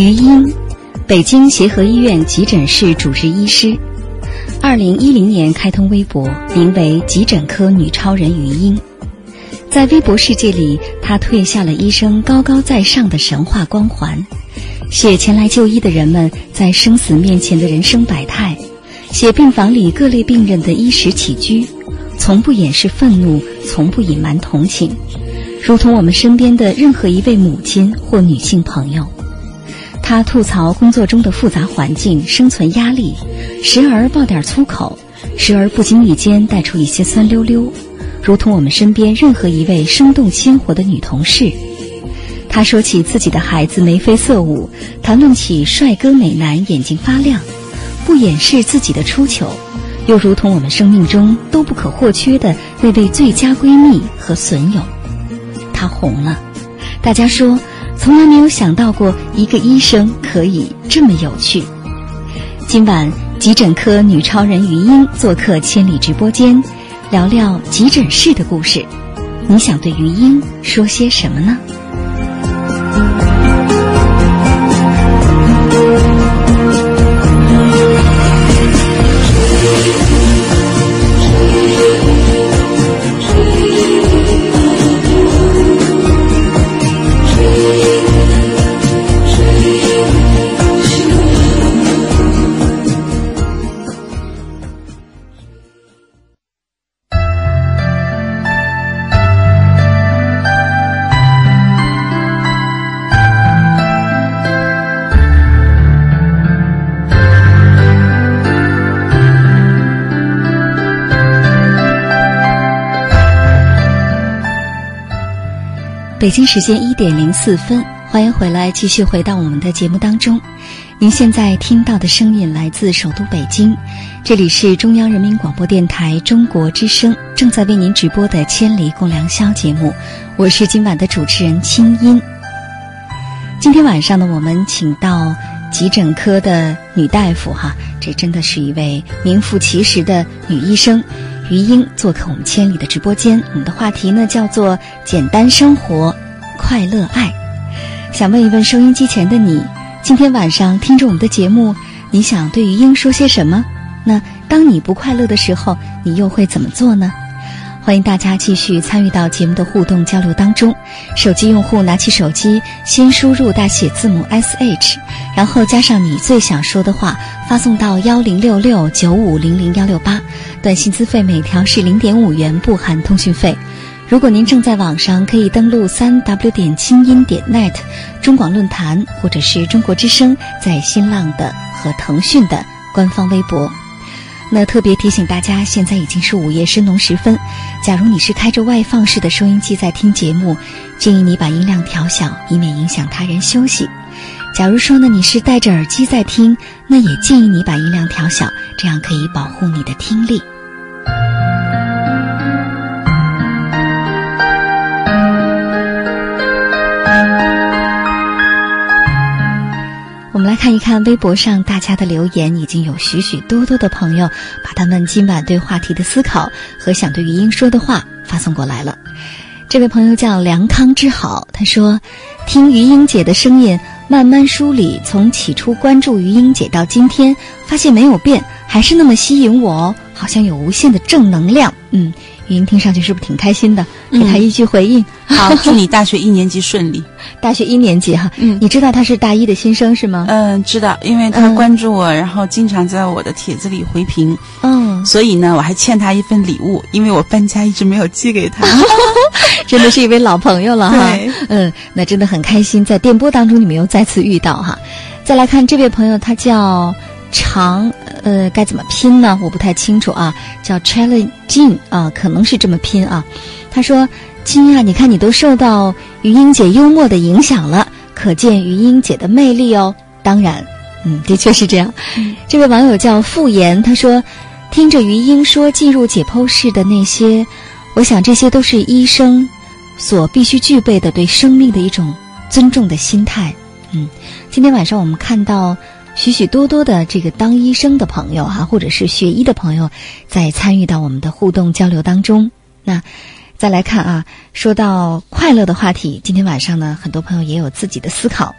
余英，北京协和医院急诊室主治医师，二零一零年开通微博，名为“急诊科女超人余英”。在微博世界里，她褪下了医生高高在上的神话光环，写前来就医的人们在生死面前的人生百态，写病房里各类病人的衣食起居，从不掩饰愤怒，从不隐瞒同情，如同我们身边的任何一位母亲或女性朋友。他吐槽工作中的复杂环境、生存压力，时而爆点粗口，时而不经意间带出一些酸溜溜，如同我们身边任何一位生动鲜活的女同事。他说起自己的孩子眉飞色舞，谈论起帅哥美男眼睛发亮，不掩饰自己的出糗，又如同我们生命中都不可或缺的那位最佳闺蜜和损友。她红了，大家说。从来没有想到过一个医生可以这么有趣。今晚急诊科女超人于英做客千里直播间，聊聊急诊室的故事。你想对于英说些什么呢？北京时间一点零四分，欢迎回来，继续回到我们的节目当中。您现在听到的声音来自首都北京，这里是中央人民广播电台中国之声正在为您直播的《千里共良宵》节目，我是今晚的主持人清音。今天晚上呢，我们请到急诊科的女大夫哈，这真的是一位名副其实的女医生。余英做客我们千里的直播间，我们的话题呢叫做“简单生活，快乐爱”。想问一问收音机前的你，今天晚上听着我们的节目，你想对余英说些什么？那当你不快乐的时候，你又会怎么做呢？欢迎大家继续参与到节目的互动交流当中。手机用户拿起手机，先输入大写字母 S H，然后加上你最想说的话，发送到幺零六六九五零零幺六八。短信资费每条是零点五元，不含通讯费。如果您正在网上，可以登录三 w 点清音点 net 中广论坛，或者是中国之声在新浪的和腾讯的官方微博。那特别提醒大家，现在已经是午夜深浓时分。假如你是开着外放式的收音机在听节目，建议你把音量调小，以免影响他人休息。假如说呢，你是戴着耳机在听，那也建议你把音量调小，这样可以保护你的听力。来看一看微博上大家的留言，已经有许许多多的朋友把他们今晚对话题的思考和想对余英说的话发送过来了。这位朋友叫梁康之好，他说：“听余英姐的声音。”慢慢梳理，从起初关注余英姐到今天，发现没有变，还是那么吸引我哦，好像有无限的正能量。嗯，语音听上去是不是挺开心的？给他一句回应。好，祝你大学一年级顺利。大学一年级哈，嗯你知道他是大一的新生是吗？嗯，知道，因为他关注我，然后经常在我的帖子里回评，嗯，所以呢，我还欠他一份礼物，因为我搬家一直没有寄给他。真的是一位老朋友了哈对。嗯，那真的很开心，在电波当中你们又再次遇到哈。再来看这位朋友，他叫长，呃，该怎么拼呢？我不太清楚啊，叫 Challenge 啊，可能是这么拼啊。他说：“金啊，你看你都受到于英姐幽默的影响了，可见于英姐的魅力哦。当然，嗯，的确是这样。这位网友叫傅言，他说，听着于英说进入解剖室的那些，我想这些都是医生所必须具备的对生命的一种尊重的心态。嗯，今天晚上我们看到许许多多的这个当医生的朋友哈、或者是学医的朋友，在参与到我们的互动交流当中。那再来看啊，说到快乐的话题，今天晚上呢，很多朋友也有自己的思考。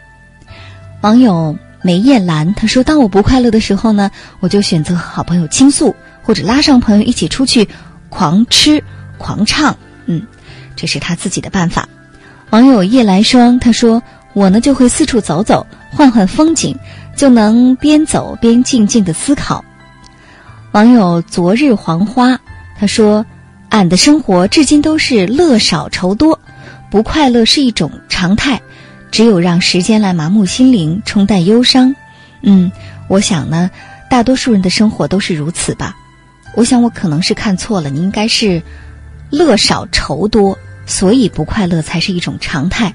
网友梅艳兰她说：“当我不快乐的时候呢，我就选择和好朋友倾诉，或者拉上朋友一起出去狂吃狂唱。嗯，这是他自己的办法。”网友夜来霜他说：“我呢就会四处走走，换换风景，就能边走边静静的思考。”网友昨日黄花他说：“俺的生活至今都是乐少愁多，不快乐是一种常态。”只有让时间来麻木心灵，冲淡忧伤。嗯，我想呢，大多数人的生活都是如此吧。我想我可能是看错了，你应该是乐少愁多，所以不快乐才是一种常态。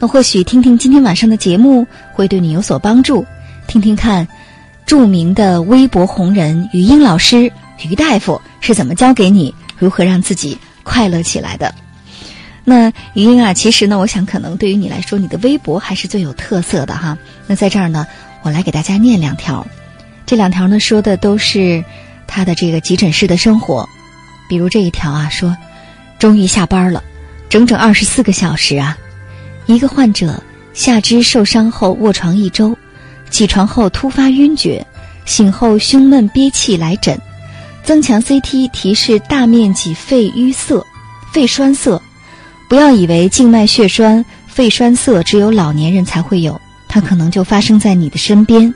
那或许听听今天晚上的节目会对你有所帮助，听听看著名的微博红人于英老师于大夫是怎么教给你如何让自己快乐起来的。那于英啊，其实呢，我想可能对于你来说，你的微博还是最有特色的哈。那在这儿呢，我来给大家念两条，这两条呢说的都是他的这个急诊室的生活。比如这一条啊，说终于下班了，整整二十四个小时啊。一个患者下肢受伤后卧床一周，起床后突发晕厥，醒后胸闷憋气来诊，增强 CT 提示大面积肺淤塞、肺栓塞。不要以为静脉血栓、肺栓塞只有老年人才会有，它可能就发生在你的身边，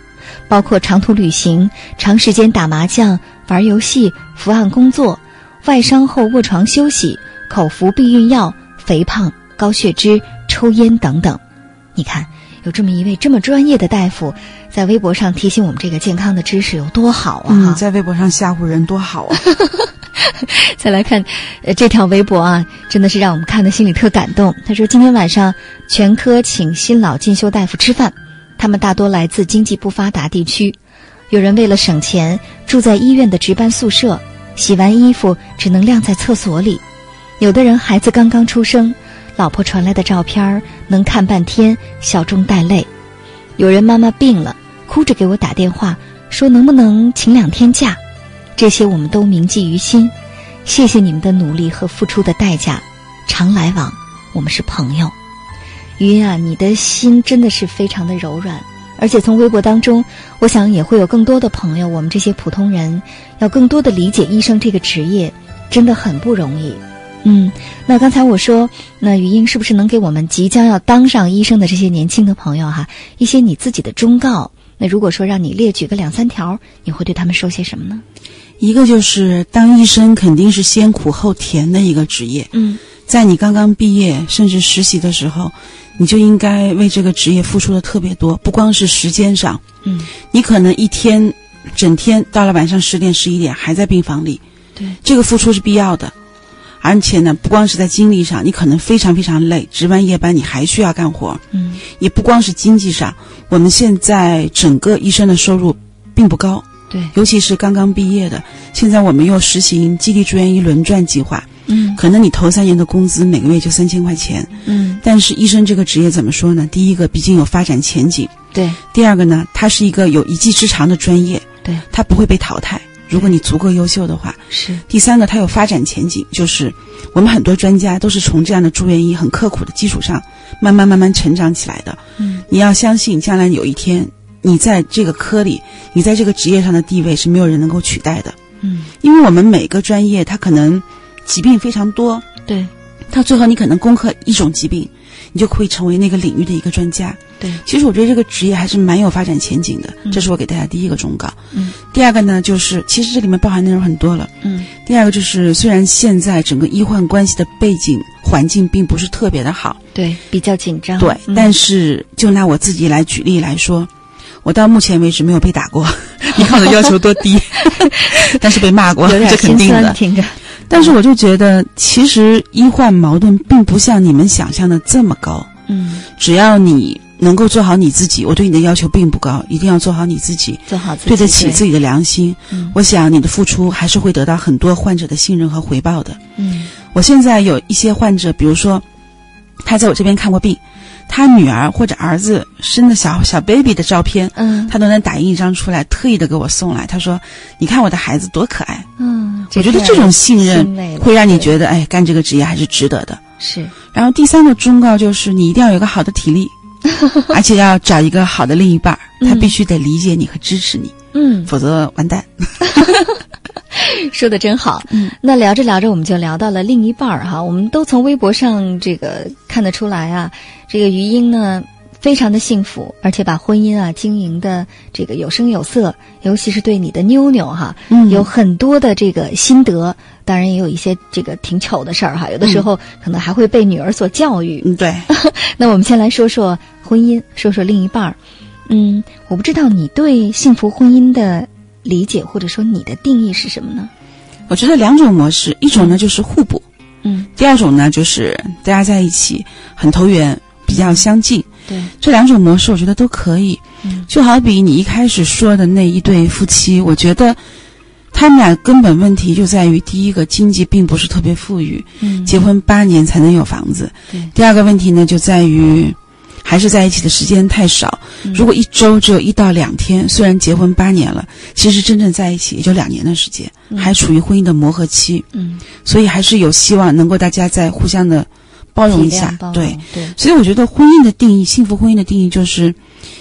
包括长途旅行、长时间打麻将、玩游戏、伏案工作、外伤后卧床休息、口服避孕药、肥胖、高血脂、抽烟等等。你看，有这么一位这么专业的大夫，在微博上提醒我们这个健康的知识有多好啊！嗯，在微博上吓唬人多好啊！再来看，呃，这条微博啊，真的是让我们看的心里特感动。他说，今天晚上全科请新老进修大夫吃饭，他们大多来自经济不发达地区，有人为了省钱住在医院的值班宿舍，洗完衣服只能晾在厕所里；有的人孩子刚刚出生，老婆传来的照片儿能看半天，笑中带泪；有人妈妈病了，哭着给我打电话说能不能请两天假。这些我们都铭记于心，谢谢你们的努力和付出的代价，常来往，我们是朋友。云啊，你的心真的是非常的柔软，而且从微博当中，我想也会有更多的朋友，我们这些普通人要更多的理解医生这个职业，真的很不容易。嗯，那刚才我说，那于英是不是能给我们即将要当上医生的这些年轻的朋友哈，一些你自己的忠告？那如果说让你列举个两三条，你会对他们说些什么呢？一个就是当医生肯定是先苦后甜的一个职业，嗯在你刚刚毕业甚至实习的时候，你就应该为这个职业付出的特别多，不光是时间上，嗯，你可能一天整天到了晚上十点十一点还在病房里，对，这个付出是必要的。而且呢，不光是在精力上，你可能非常非常累，值完夜班你还需要干活，嗯。也不光是经济上，我们现在整个医生的收入并不高，对，尤其是刚刚毕业的，现在我们又实行基地住院医轮转计划，嗯。可能你头三年的工资每个月就三千块钱，嗯，但是医生这个职业怎么说呢？第一个，毕竟有发展前景；对。第二个呢，它是一个有一技之长的专业，对。它不会被淘汰。如果你足够优秀的话，是，第三个，它有发展前景，就是我们很多专家都是从这样的住院医很刻苦的基础上，慢慢慢慢成长起来的。嗯你要相信，将来有一天，你在这个科里，你在这个职业上的地位是没有人能够取代的。嗯因为我们每个专业它可能疾病非常多，对到最后你可能攻克一种疾病，你就可以成为那个领域的一个专家。对，其实我觉得这个职业还是蛮有发展前景的，这是我给大家第一个忠告。嗯，第二个呢，就是其实这里面包含内容很多了。嗯，第二个就是虽然现在整个医患关系的背景环境并不是特别的好，对，比较紧张。对，嗯但是就拿我自己来举例来说，我到目前为止没有被打过，你看我的要求多低，但是被骂过，这肯心定的。酸听着。但是我就觉得，其实医患矛盾并不像你们想象的这么高。嗯，只要你能够做好你自己，我对你的要求并不高，一定要做好你自己，做好自己，对得起自己的良心。嗯我想你的付出还是会得到很多患者的信任和回报的。嗯我现在有一些患者，比如说他在我这边看过病，他女儿或者儿子生的小小 baby 的照片，嗯他都能打印一张出来，特意的给我送来。他说：“你看我的孩子多可爱。嗯，”我觉得这种信任会让你觉得，哎，干这个职业还是值得的。是然后第三个忠告就是，你一定要有一个好的体力，而且要找一个好的另一半儿，他嗯必须得理解你和支持你，嗯，否则完蛋。说的真好。嗯，那聊着聊着，我们就聊到了另一半儿哈。我们都从微博上这个看得出来啊，这个余英呢非常的幸福，而且把婚姻啊经营的这个有声有色，尤其是对你的妞妞哈，嗯有很多的这个心得。当然也有一些这个挺糗的事儿哈，有的时候可能还会被女儿所教育。嗯，对，那我们先来说说婚姻，说说另一半儿。嗯，我不知道你对幸福婚姻的理解，或者说你的定义是什么呢？我觉得两种模式，一种呢就是互补，嗯，第二种呢就是大家在一起很投缘，比较相近。对，这两种模式我觉得都可以。嗯就好比你一开始说的那一对夫妻，我觉得他们俩根本问题就在于第一个经济并不是特别富裕，嗯结婚八年才能有房子。对第二个问题呢就在于。还是在一起的时间太少。嗯如果一周只有一到两天，虽然结婚八年了，其实真正在一起也就两年的时间，嗯还处于婚姻的磨合期。嗯，所以还是有希望能够大家在互相的包容一下对。对，所以我觉得婚姻的定义，幸福婚姻的定义就是，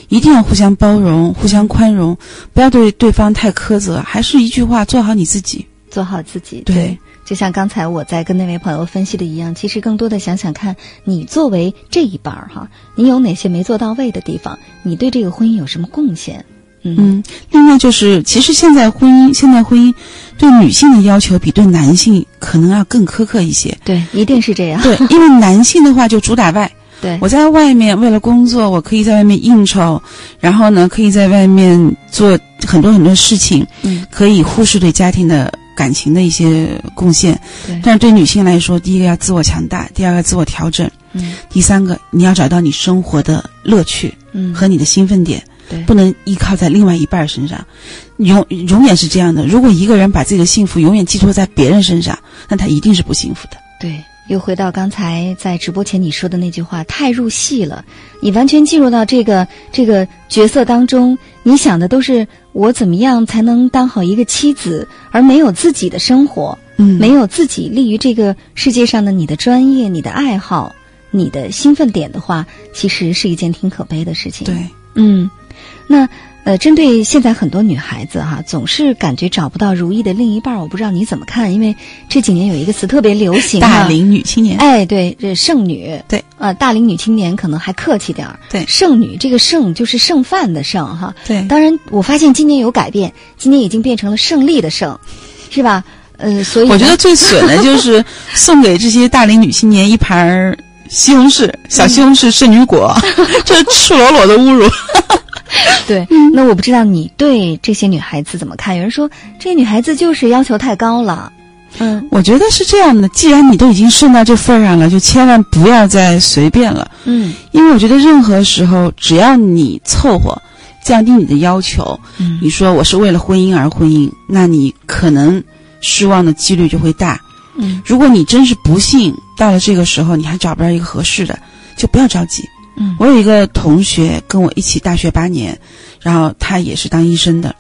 一定要互相包容、互相宽容，不要对对方太苛责。还是一句话，做好你自己。做好自己。对就像刚才我在跟那位朋友分析的一样，其实更多的想想看，你作为这一半儿哈，你有哪些没做到位的地方？你对这个婚姻有什么贡献？嗯。嗯，另外就是，其实现在婚姻，现在婚姻对女性的要求比对男性可能要更苛刻一些。对，一定是这样。对，因为男性的话就主打外，对，我在外面为了工作，我可以在外面应酬，然后呢，可以在外面做很多很多事情，嗯，可以忽视对家庭的感情的一些贡献。对，但是对女性来说，第一个要自我强大，第二个自我调整，嗯。第三个你要找到你生活的乐趣嗯，和你的兴奋点，对不能依靠在另外一半身上。永永远是这样的，如果一个人把自己的幸福永远寄托在别人身上，那他一定是不幸福的。对，又回到刚才在直播前你说的那句话，太入戏了，你完全进入到这个这个角色当中，你想的都是我怎么样才能当好一个妻子，而没有自己的生活，嗯没有自己立于这个世界上的你的专业、你的爱好、你的兴奋点的话，其实是一件挺可悲的事情。对，嗯，那呃，针对现在很多女孩子哈，总是感觉找不到如意的另一半儿，我不知道你怎么看？因为这几年有一个词特别流行、啊，大龄女青年，哎，对，这剩女，对，啊、大龄女青年可能还客气点儿，对剩女这个剩就是剩饭的剩哈。对当然，我发现今年有改变，今年已经变成了胜利的胜，是吧？呃，所以我觉得最损的就是送给这些大龄女青年一盘儿西红柿、小西红柿圣女果，这是赤裸裸的侮辱。对。那我不知道你对这些女孩子怎么看？有人说这女孩子就是要求太高了，嗯我觉得是这样的，既然你都已经顺到这份儿上了，就千万不要再随便了。嗯因为我觉得任何时候，只要你凑合，降低你的要求，嗯你说我是为了婚姻而婚姻，那你可能失望的几率就会大。嗯如果你真是不幸到了这个时候，你还找不到一个合适的，就不要着急。嗯我有一个同学跟我一起大学八年，然后他也是当医生的，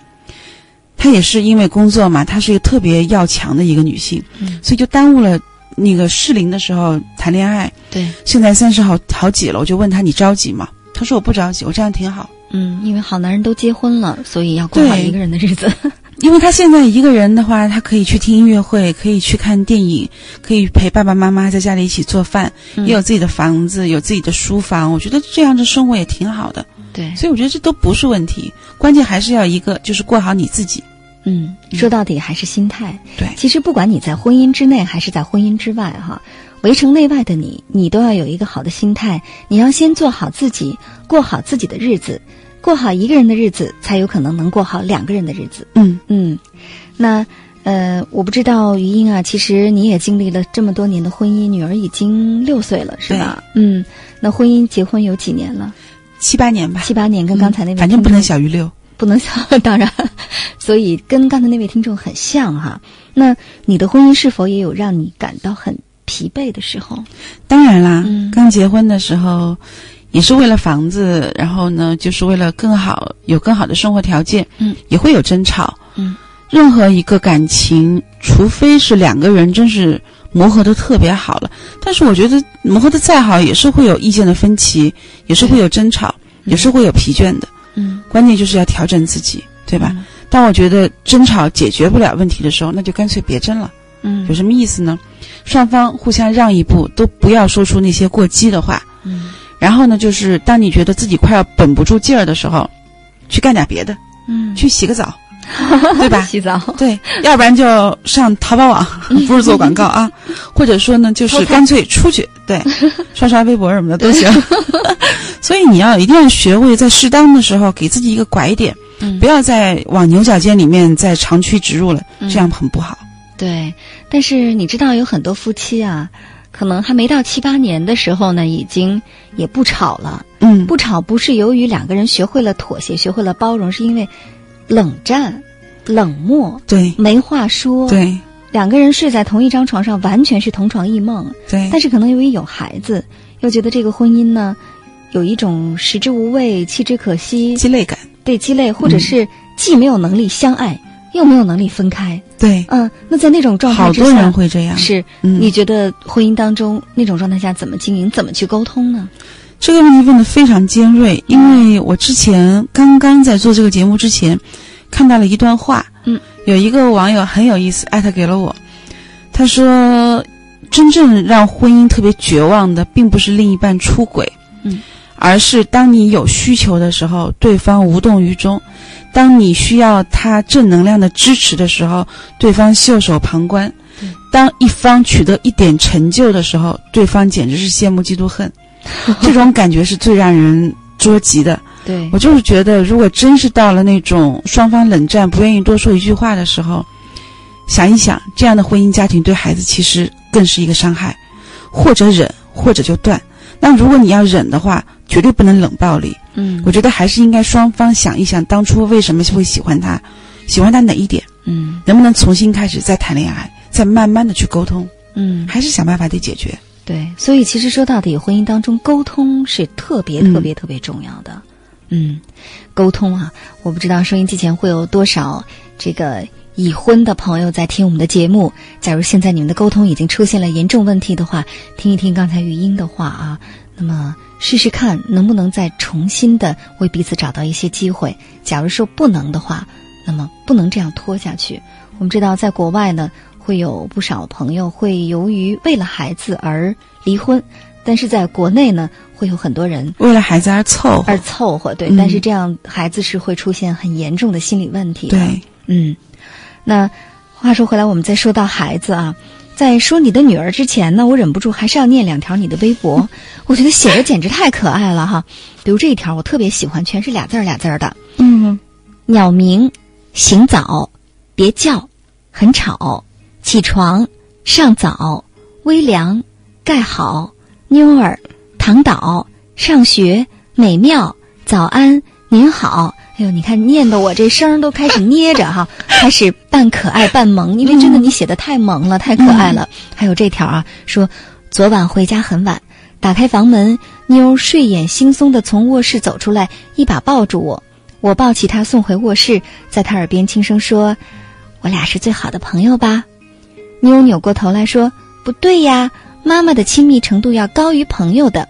她也是因为工作嘛，她是一个特别要强的一个女性，嗯所以就耽误了那个适龄的时候谈恋爱。对，现在三十好好几了，我就问她你着急吗？她说我不着急，我这样挺好。嗯，因为好男人都结婚了，所以要过好一个人的日子。因为他现在一个人的话，他可以去听音乐会，可以去看电影，可以陪爸爸妈妈在家里一起做饭，嗯也有自己的房子，有自己的书房。我觉得这样的生活也挺好的，对，所以我觉得这都不是问题，关键还是要一个就是过好你自己。嗯，说到底还是心态。对其实不管你在婚姻之内还是在婚姻之外，哈，围城内外的你，你都要有一个好的心态。你要先做好自己，过好自己的日子，过好一个人的日子，才有可能能过好两个人的日子。嗯，嗯，那呃，我不知道于英啊，其实你也经历了这么多年的婚姻，女儿已经六岁了，是吧？嗯，那婚姻结婚有几年了？七八年吧，七八年，跟刚才那位、嗯反正不能小于六。不能小，当然，所以跟刚才那位听众很像哈。那你的婚姻是否也有让你感到很疲惫的时候？当然啦，嗯刚结婚的时候，也是为了房子，然后呢，就是为了更好有更好的生活条件，嗯，也会有争吵，嗯。任何一个感情，除非是两个人真是磨合的特别好了，但是我觉得磨合的再好，也是会有意见的分歧，也是会有争吵，也是会有疲倦的。嗯，关键就是要调整自己，对吧？嗯当我觉得争吵解决不了问题的时候，那就干脆别争了。嗯有什么意思呢？双方互相让一步，都不要说出那些过激的话。嗯然后呢，就是当你觉得自己快要绷不住劲儿的时候，去干点别的，嗯，去洗个澡，对吧？洗澡。对，要不然就上淘宝网，不是做广告啊，或者说呢，就是干脆出去，对，刷刷微博什么的都行。所以你要一定要学会在适当的时候给自己一个拐点，嗯不要再往牛角尖里面再长驱直入了，嗯这样很不好。对，但是你知道有很多夫妻啊，可能还没到七八年的时候呢，已经也不吵了。嗯，不吵不是由于两个人学会了妥协，学会了包容，是因为冷战、冷漠、对没话说。，对两个人睡在同一张床上，完全是同床异梦。对，但是可能由于有孩子，又觉得这个婚姻呢，有一种食之无味、弃之可惜，鸡肋感，对鸡肋，或者是既没有能力相爱，又没有能力分开。对，嗯，那在那种状态之下，好多人会这样。是、嗯。你觉得婚姻当中那种状态下怎么经营，怎么去沟通呢？这个问题问的非常尖锐，因为我之前刚刚在做这个节目之前，看到了一段话，嗯，有一个网友很有意思，艾特给了我，他说，真正让婚姻特别绝望的，并不是另一半出轨，嗯，而是当你有需求的时候，对方无动于衷；当你需要他正能量的支持的时候，对方袖手旁观；嗯当一方取得一点成就的时候，对方简直是羡慕嫉妒恨。这种感觉是最让人捉急的。对我就是觉得，如果真是到了那种双方冷战、不愿意多说一句话的时候，想一想，这样的婚姻家庭对孩子其实更是一个伤害。或者忍，或者就断。那如果你要忍的话，绝对不能冷暴力。嗯我觉得还是应该双方想一想，当初为什么会喜欢他，喜欢他哪一点，嗯能不能重新开始再谈恋爱，再慢慢的去沟通，嗯，还是想办法得解决。对，所以其实说到底，婚姻当中沟通是特别嗯特别特别重要的。嗯，沟通啊，我不知道收音机前会有多少这个已婚的朋友在听我们的节目。假如现在你们的沟通已经出现了严重问题的话，听一听刚才语音的话啊，那么试试看能不能再重新的为彼此找到一些机会。假如说不能的话，那么不能这样拖下去。我们知道，在国外呢，会有不少朋友会由于为了孩子而离婚，但是在国内呢，会有很多人为了孩子而凑合而，凑合，对，嗯但是这样孩子是会出现很严重的心理问题的。对，嗯，那话说回来，我们再说到孩子啊，在说你的女儿之前呢，我忍不住还是要念两条你的微博，我觉得写的简直太可爱了哈。比如这一条，我特别喜欢，全是俩字儿俩字儿的。嗯，鸟鸣，醒早，别叫，很吵，起床，上早，微凉，盖好，妞儿，躺倒，上学，美妙，早安，您好。哎呦，你看念的我这声儿都开始捏着哈，开始半可爱半萌，因为真的你写的太萌了，太可爱了。还有这条啊，说昨晚回家很晚，打开房门，妞睡眼惺忪的从卧室走出来，一把抱住我，我抱起她送回卧室，在她耳边轻声说：“我俩是最好的朋友吧？”妞扭过头来说：“不对呀，妈妈的亲密程度要高于朋友的。”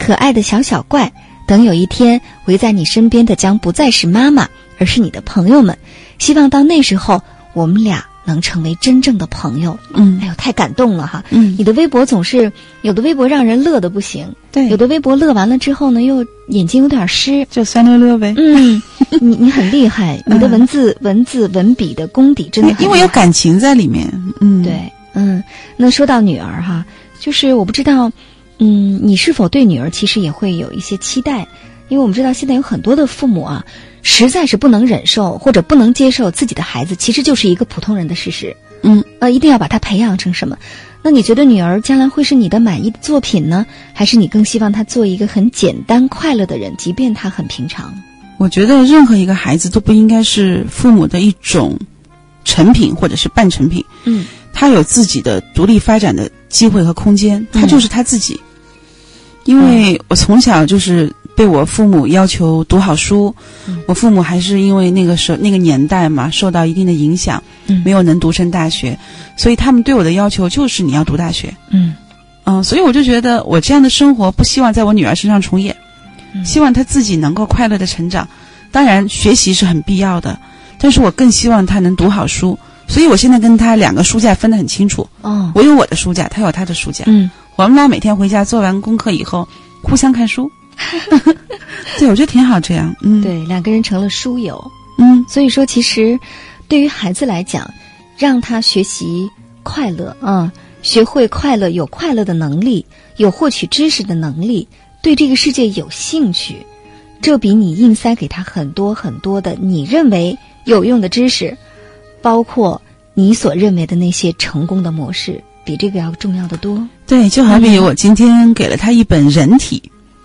可爱的小小怪等有一天围在你身边的将不再是妈妈，而是你的朋友们。希望到那时候，我们俩能成为真正的朋友。嗯哎呦，太感动了哈！嗯你的微博总是有的微博让人乐的不行，对有的微博乐完了之后呢，又眼睛有点湿。就酸溜溜呗。嗯，你你很厉害，你的文字、文字文笔的功底真的很因为有感情在里面。嗯，对，嗯，那说到女儿哈，就是我不知道，嗯，你是否对女儿其实也会有一些期待？因为我们知道现在有很多的父母啊，实在是不能忍受或者不能接受自己的孩子其实就是一个普通人的事实，嗯，呃，一定要把他培养成什么？那你觉得女儿将来会是你的满意的作品呢，还是你更希望她做一个很简单快乐的人，即便她很平常？我觉得任何一个孩子都不应该是父母的一种成品或者是半成品，嗯他有自己的独立发展的机会和空间，嗯他就是他自己。因为我从小就是被我父母要求读好书，嗯我父母还是因为那个时候那个年代嘛，受到一定的影响，嗯没有能读成大学，所以他们对我的要求就是你要读大学。嗯嗯，所以我就觉得我这样的生活不希望在我女儿身上重演，嗯希望她自己能够快乐的成长。当然，学习是很必要的，但是我更希望她能读好书。所以我现在跟她两个书架分得很清楚，哦我有我的书架，她有她的书架。嗯我们俩每天回家做完功课以后，互相看书。对，我觉得挺好这样。嗯，，对，两个人成了书友。嗯所以说，其实对于孩子来讲，让他学习快乐，嗯，学会快乐，有快乐的能力，有获取知识的能力，对这个世界有兴趣，这比你硬塞给他很多很多的你认为有用的知识，包括你所认为的那些成功的模式，比这个要重要的多。对，就好比我今天给了他一本人体，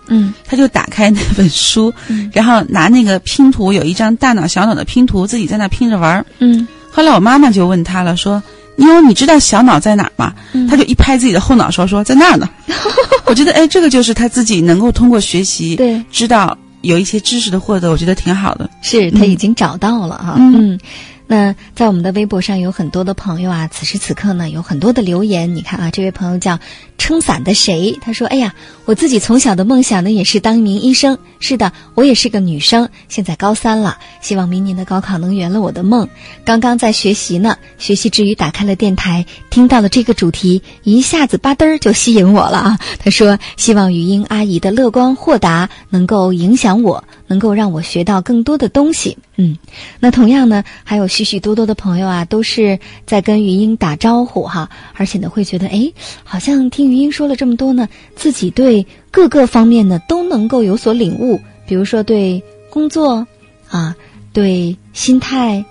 嗯他就打开那本书，嗯然后拿那个拼图，有一张大脑小脑的拼图，自己在那拼着玩儿。嗯后来我妈妈就问他了，说：“妞，你知道小脑在哪儿吗？”嗯他就一拍自己的后脑勺说：“在那儿呢。”我觉得，哎，这个就是他自己能够通过学习，对，知道有一些知识的获得，我觉得挺好的。是他已经找到了哈。嗯嗯，那在我们的微博上有很多的朋友啊，此时此刻呢有很多的留言。你看啊，这位朋友叫撑伞的谁，他说：“哎呀，我自己从小的梦想呢也是当一名医生。是的，我也是个女生，现在高三了，希望明年的高考能圆了我的梦。刚刚在学习呢，学习之余打开了电台，听到了这个主题，一下子吧嘚儿就吸引我了啊。他说，希望语音阿姨的乐观豁达能够影响我，能够让我学到更多的东西。嗯，那同样呢，还有许许多多的朋友啊，都是在跟语音打招呼哈，而且呢，会觉得哎，好像听余音说了这么多呢，自己对各个方面呢都能够有所领悟，比如说对工作啊，对心态，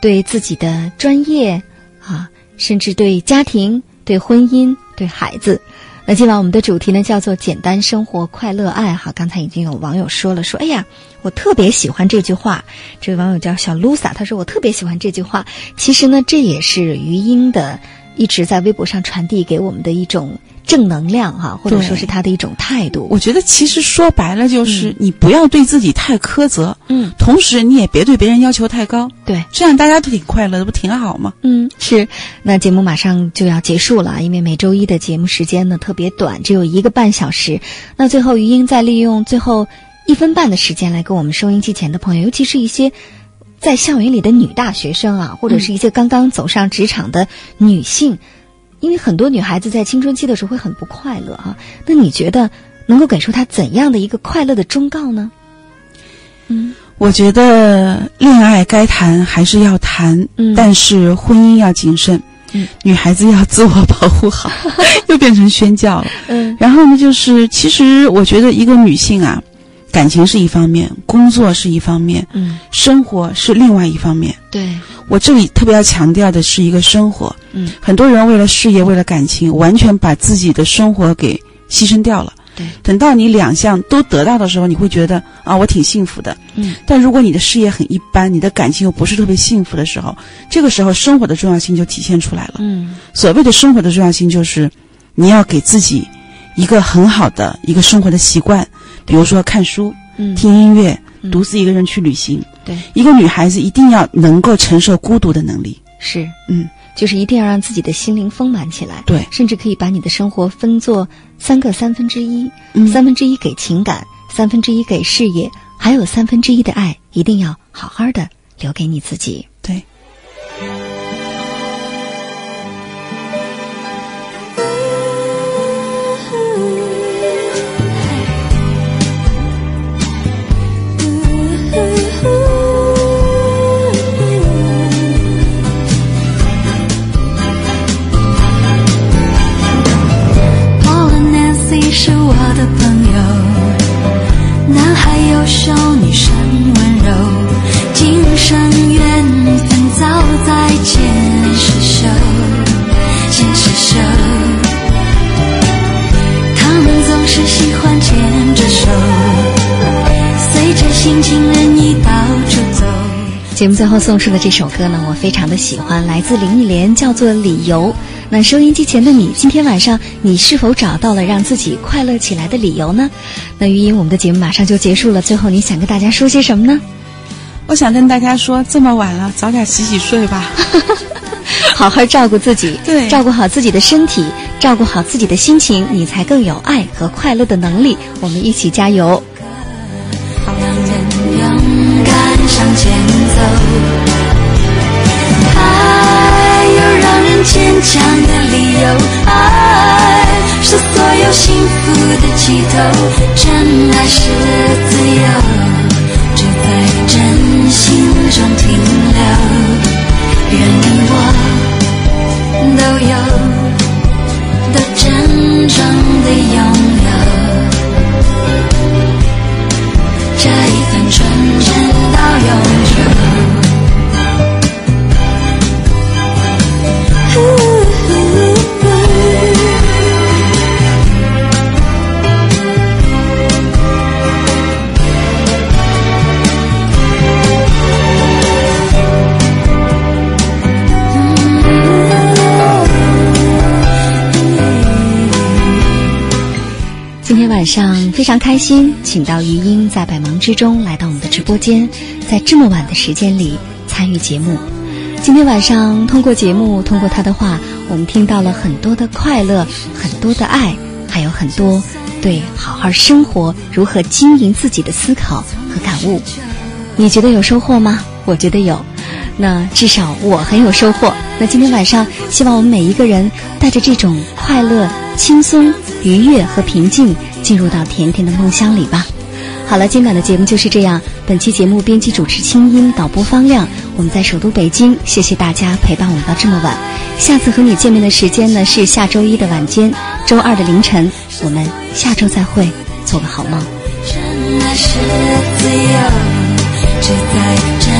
对自己的专业啊，甚至对家庭、对婚姻、对孩子。那今晚我们的主题呢叫做“简单生活，快乐爱”哈。刚才已经有网友说了，说哎呀，我特别喜欢这句话。这位网友叫小 Lusa，他说我特别喜欢这句话。其实呢，这也是余音的一直在微博上传递给我们的一种正能量哈，或者说是他的一种态度。我觉得其实说白了就是，你不要对自己太苛责，嗯，同时你也别对别人要求太高，对。这样大家都挺快乐的，不挺好吗？嗯，是。那节目马上就要结束了，因为每周一的节目时间呢特别短，只有一个半小时。那最后，余英再利用最后一分半的时间来跟我们收音机前的朋友，尤其是一些在校园里的女大学生啊，或者是一些刚刚走上职场的女性，因为很多女孩子在青春期的时候会很不快乐啊。那你觉得能够给出她怎样的一个快乐的忠告呢？嗯我觉得恋爱该谈还是要谈，嗯但是婚姻要谨慎。嗯，女孩子要自我保护好，又变成宣教了。嗯然后呢，就是其实我觉得一个女性啊，感情是一方面，工作是一方面，嗯，生活是另外一方面。对，我这里特别要强调的是一个生活。嗯，很多人为了事业，为了感情，完全把自己的生活给牺牲掉了。对，等到你两项都得到的时候，你会觉得啊，我挺幸福的。嗯，但如果你的事业很一般，你的感情又不是特别幸福的时候，这个时候生活的重要性就体现出来了。嗯所谓的生活的重要性，就是你要给自己一个很好的一个生活的习惯，比如说看书、嗯，听音乐、嗯独自一个人去旅行。对，一个女孩子一定要能够承受孤独的能力。是。嗯，就是一定要让自己的心灵丰满起来。对甚至可以把你的生活分作三个三分之一，嗯三分之一给情感，三分之一给事业，还有三分之一的爱，一定要好好的留给你自己。节目最后送出的这首歌呢，我非常的喜欢，来自林忆莲，叫做《理由》。那收音机前的你，今天晚上你是否找到了让自己快乐起来的理由呢？那余音，我们的节目马上就结束了，最后你想跟大家说些什么呢？我想跟大家说，这么晚了，早点洗洗睡吧，好好照顾自己，对，照顾好自己的身体，照顾好自己的心情，你才更有爱和快乐的能力。我们一起加油！向前走，爱有让人坚强的理由，爱是所有幸福的起头，真爱是自由，只在真心中停留，愿你我都有，都真正的拥有。那样。晚上非常开心，请到余音在百忙之中来到我们的直播间，在这么晚的时间里参与节目。今天晚上通过节目，通过他的话，我们听到了很多的快乐，很多的爱，还有很多对好好生活、如何经营自己的思考和感悟。你觉得有收获吗？我觉得有。那至少我很有收获。那今天晚上，希望我们每一个人带着这种快乐、轻松、愉悦和平静。进入到甜甜的梦乡里吧。好了，今晚的节目就是这样。本期节目编辑主持清音，导播方亮。我们在首都北京，谢谢大家陪伴我们到这么晚。下次和你见面的时间呢是下周一的晚间，周二的凌晨。我们下周再会，做个好梦。真的是自由，只在真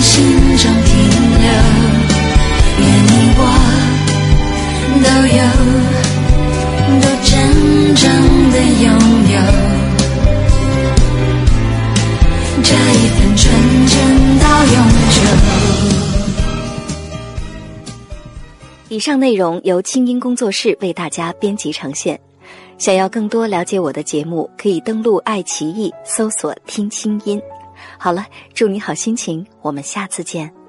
心中停留。愿你我都有。都真正的拥有这一份纯真到永久。以上内容由清音工作室为大家编辑呈现。想要更多了解我的节目，可以登录爱奇艺搜索“听清音”。好了，祝你好心情，我们下次见。